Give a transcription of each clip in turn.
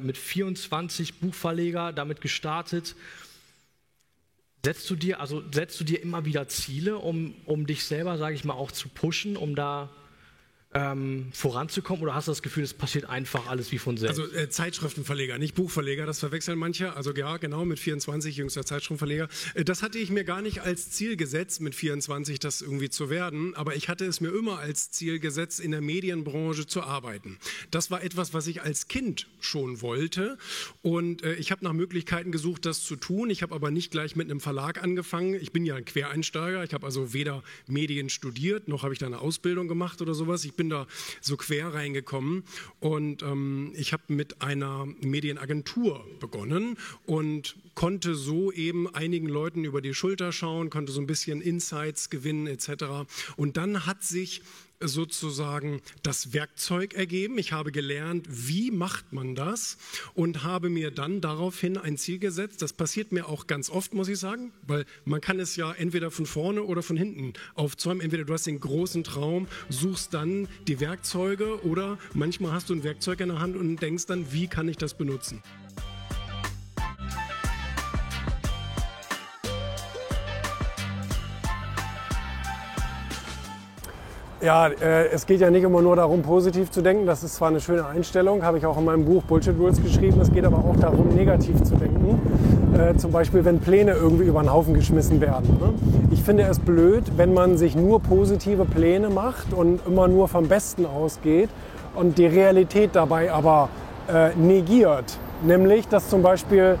mit 24 Buchverleger damit gestartet. Setzt du dir, also setzt du dir immer wieder Ziele, um, um dich selber, sage ich mal, auch zu pushen, um da ähm, voranzukommen oder hast du das Gefühl, es passiert einfach alles wie von selbst? Also äh, Zeitschriftenverleger, nicht Buchverleger, das verwechseln manche. Also ja, genau, mit 24 jüngster Zeitschriftenverleger. Äh, das hatte ich mir gar nicht als Ziel gesetzt, mit 24 das irgendwie zu werden, aber ich hatte es mir immer als Ziel gesetzt, in der Medienbranche zu arbeiten. Das war etwas, was ich als Kind schon wollte und äh, ich habe nach Möglichkeiten gesucht, das zu tun. Ich habe aber nicht gleich mit einem Verlag angefangen. Ich bin ja ein Quereinsteiger. Ich habe also weder Medien studiert, noch habe ich da eine Ausbildung gemacht oder sowas. Ich bin da so quer reingekommen und ähm, ich habe mit einer Medienagentur begonnen und konnte so eben einigen Leuten über die Schulter schauen, konnte so ein bisschen Insights gewinnen etc. Und dann hat sich sozusagen das Werkzeug ergeben. Ich habe gelernt, wie macht man das und habe mir dann daraufhin ein Ziel gesetzt. Das passiert mir auch ganz oft, muss ich sagen, weil man kann es ja entweder von vorne oder von hinten aufzäumen. Entweder du hast den großen Traum, suchst dann die Werkzeuge oder manchmal hast du ein Werkzeug in der Hand und denkst dann, wie kann ich das benutzen. Ja, äh, es geht ja nicht immer nur darum, positiv zu denken. Das ist zwar eine schöne Einstellung, habe ich auch in meinem Buch Bullshit Rules geschrieben. Es geht aber auch darum, negativ zu denken. Äh, zum Beispiel, wenn Pläne irgendwie über den Haufen geschmissen werden. Ne? Ich finde es blöd, wenn man sich nur positive Pläne macht und immer nur vom Besten ausgeht und die Realität dabei aber äh, negiert. Nämlich, dass zum Beispiel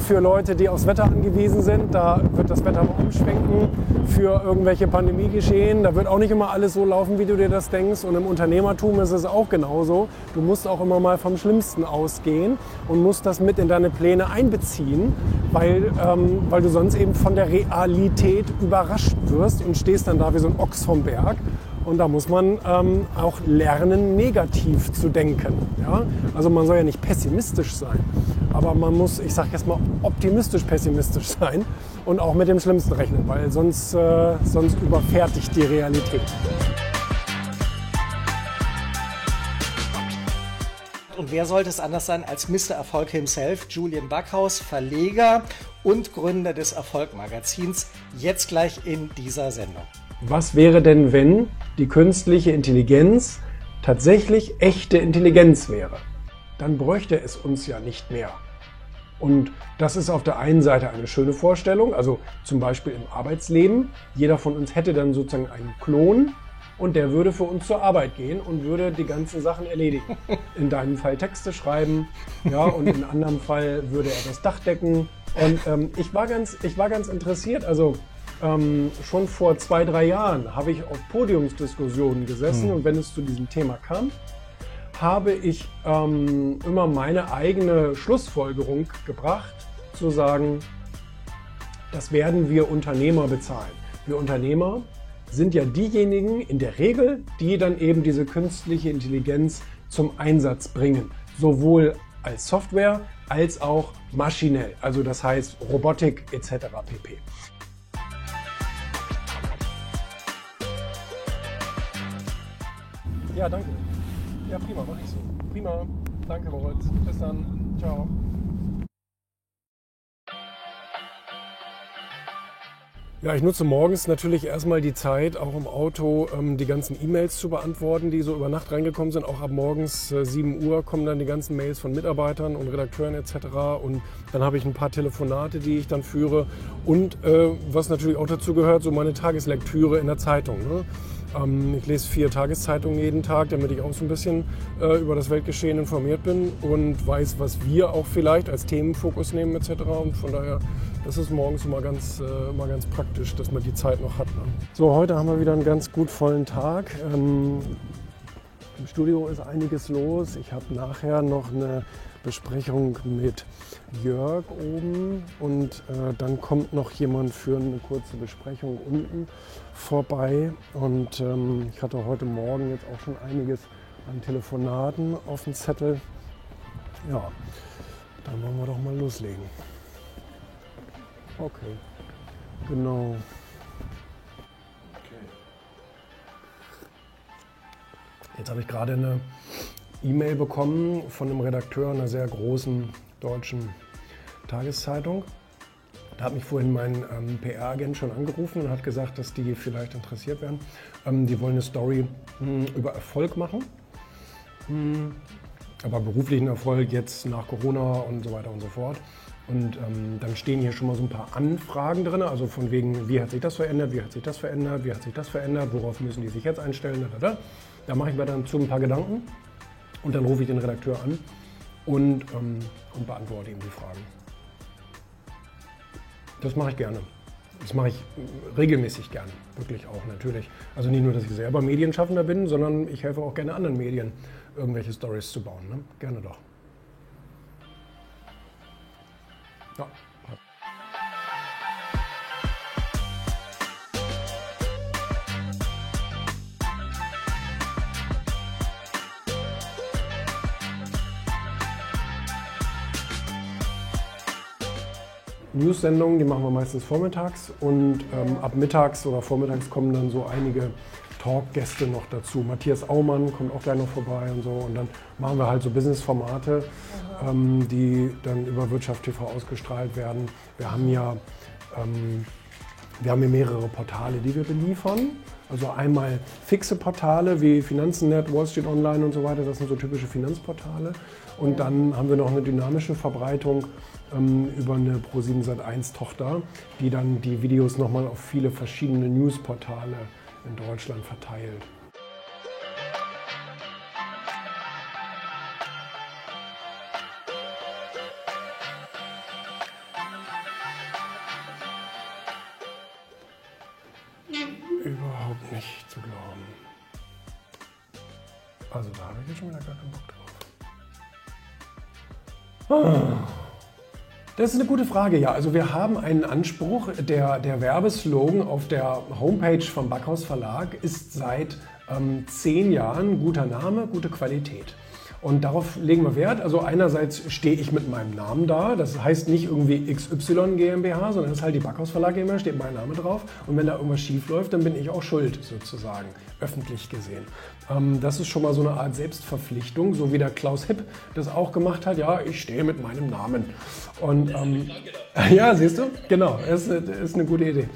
für Leute, die aufs Wetter angewiesen sind. Da wird das Wetter umschwenken für irgendwelche Pandemiegeschehen. Da wird auch nicht immer alles so laufen, wie du dir das denkst. Und im Unternehmertum ist es auch genauso. Du musst auch immer mal vom Schlimmsten ausgehen und musst das mit in deine Pläne einbeziehen, weil, ähm, weil du sonst eben von der Realität überrascht wirst und stehst dann da wie so ein Ochs vom Berg und da muss man ähm, auch lernen, negativ zu denken. Ja? Also man soll ja nicht pessimistisch sein, aber man muss, ich sage jetzt mal, optimistisch pessimistisch sein und auch mit dem Schlimmsten rechnen, weil sonst, äh, sonst überfährt dich die Realität. Und wer sollte es anders sein als Mr. Erfolg himself, Julian Backhaus, Verleger und Gründer des Erfolg-Magazins, jetzt gleich in dieser Sendung. Was wäre denn, wenn die künstliche Intelligenz tatsächlich echte Intelligenz wäre? Dann bräuchte es uns ja nicht mehr. Und das ist auf der einen Seite eine schöne Vorstellung, also zum Beispiel im Arbeitsleben. Jeder von uns hätte dann sozusagen einen Klon und der würde für uns zur Arbeit gehen und würde die ganzen Sachen erledigen. In deinem Fall Texte schreiben, ja, und in anderem Fall würde er das Dach decken. Und ähm, ich, war ganz, ich war ganz interessiert, also ähm, schon vor zwei, drei Jahren habe ich auf Podiumsdiskussionen gesessen mhm. und wenn es zu diesem Thema kam, habe ich ähm, immer meine eigene Schlussfolgerung gebracht, zu sagen, das werden wir Unternehmer bezahlen. Wir Unternehmer sind ja diejenigen in der Regel, die dann eben diese künstliche Intelligenz zum Einsatz bringen. Sowohl als Software als auch maschinell, also das heißt Robotik etc. pp. Ja, danke. Ja, prima, mach ich so. Prima. Danke, Moritz. Bis dann. Ciao. Ja, ich nutze morgens natürlich erstmal die Zeit, auch im Auto ähm, die ganzen E-Mails zu beantworten, die so über Nacht reingekommen sind. Auch ab morgens äh, 7 Uhr kommen dann die ganzen Mails von Mitarbeitern und Redakteuren etc. Und dann habe ich ein paar Telefonate, die ich dann führe. Und äh, was natürlich auch dazu gehört, so meine Tageslektüre in der Zeitung. Ne? Ähm, ich lese vier Tageszeitungen jeden Tag, damit ich auch so ein bisschen äh, über das Weltgeschehen informiert bin und weiß, was wir auch vielleicht als Themenfokus nehmen etc. Und von daher, das ist morgens immer ganz, äh, immer ganz praktisch, dass man die Zeit noch hat. Ne? So, heute haben wir wieder einen ganz gut vollen Tag. Ähm, Im Studio ist einiges los. Ich habe nachher noch eine Besprechung mit Jörg oben und äh, dann kommt noch jemand für eine kurze Besprechung unten vorbei. Und ähm, ich hatte heute Morgen jetzt auch schon einiges an Telefonaten auf dem Zettel. Ja, dann wollen wir doch mal loslegen. Okay, genau. Jetzt habe ich gerade eine E-Mail bekommen von einem Redakteur einer sehr großen deutschen Tageszeitung. Da hat mich vorhin mein ähm, PR-Agent schon angerufen und hat gesagt, dass die vielleicht interessiert werden. Ähm, die wollen eine Story mh, hm, über Erfolg machen. Mh, hm, aber beruflichen Erfolg jetzt nach Corona und so weiter und so fort. Und ähm, dann stehen hier schon mal so ein paar Anfragen drin, also von wegen, wie hat sich das verändert, wie hat sich das verändert, wie hat sich das verändert, worauf müssen die sich jetzt einstellen, da, da, da. da mache ich mir dann zu ein paar Gedanken und dann rufe ich den Redakteur an und, ähm, und beantworte ihm die Fragen. Das mache ich gerne. Das mache ich regelmäßig gerne, wirklich auch natürlich. Also nicht nur, dass ich selber Medienschaffender bin, sondern ich helfe auch gerne anderen Medien, irgendwelche Stories zu bauen. Ne? Gerne doch. Ja. News-Sendungen, die machen wir meistens vormittags und ähm, ab mittags oder vormittags kommen dann so einige Talk-Gäste noch dazu. Matthias Aumann kommt auch gleich noch vorbei und so. Und dann machen wir halt so Business-Formate, ähm, die dann über Wirtschaft TV ausgestrahlt werden. Wir haben ja, ähm, wir haben hier mehrere Portale, die wir beliefern. Also einmal fixe Portale wie Finanzennet, Wall Street Online und so weiter. Das sind so typische Finanzportale. Und dann haben wir noch eine dynamische Verbreitung ähm, über eine Pro7 Sat1 Tochter, die dann die Videos nochmal auf viele verschiedene Newsportale in Deutschland verteilt. Überhaupt nicht zu glauben. Also da habe ich jetzt schon wieder gar keinen Bock drauf. Das ist eine gute Frage, ja. Also wir haben einen Anspruch. Der, der Werbeslogan auf der Homepage vom Backhaus Verlag ist seit ähm, zehn Jahren guter Name, gute Qualität. Und darauf legen wir Wert. Also einerseits stehe ich mit meinem Namen da. Das heißt nicht irgendwie XY GmbH, sondern es ist halt die Backhaus Verlag GmbH, steht mein Name drauf. Und wenn da irgendwas schief läuft, dann bin ich auch schuld sozusagen, öffentlich gesehen. Ähm, das ist schon mal so eine Art Selbstverpflichtung, so wie der Klaus Hipp das auch gemacht hat. Ja, ich stehe mit meinem Namen. Und ähm, ja, siehst du? Genau, ist, ist eine gute Idee.